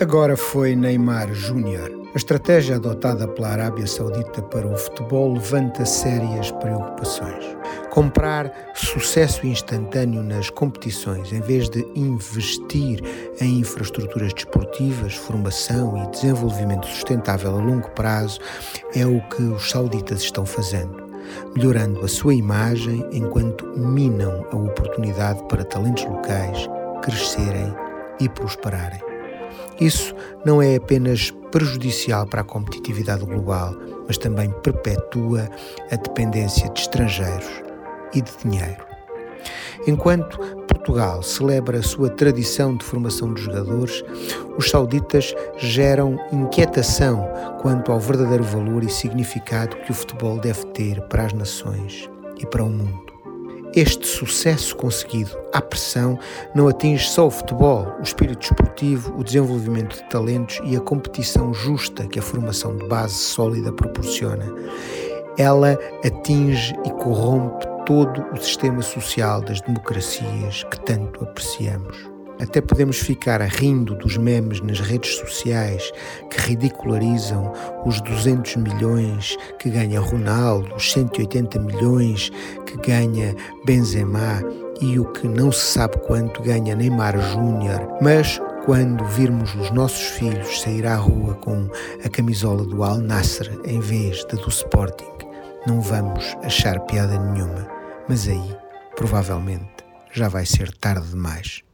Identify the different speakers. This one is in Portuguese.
Speaker 1: Agora foi Neymar Júnior. A estratégia adotada pela Arábia Saudita para o futebol levanta sérias preocupações. Comprar sucesso instantâneo nas competições em vez de investir em infraestruturas desportivas, formação e desenvolvimento sustentável a longo prazo é o que os sauditas estão fazendo melhorando a sua imagem enquanto minam a oportunidade para talentos locais crescerem e prosperarem. Isso não é apenas prejudicial para a competitividade global, mas também perpetua a dependência de estrangeiros e de dinheiro. Enquanto Portugal celebra a sua tradição de formação de jogadores, os sauditas geram inquietação quanto ao verdadeiro valor e significado que o futebol deve ter para as nações e para o mundo. Este sucesso conseguido à pressão não atinge só o futebol, o espírito esportivo, o desenvolvimento de talentos e a competição justa que a formação de base sólida proporciona. Ela atinge e corrompe todo o sistema social das democracias que tanto apreciamos. Até podemos ficar rindo dos memes nas redes sociais que ridicularizam os 200 milhões que ganha Ronaldo, os 180 milhões que ganha Benzema e o que não se sabe quanto ganha Neymar Júnior, mas quando virmos os nossos filhos sair à rua com a camisola do Al Nasser em vez da do Sporting, não vamos achar piada nenhuma, mas aí, provavelmente, já vai ser tarde demais.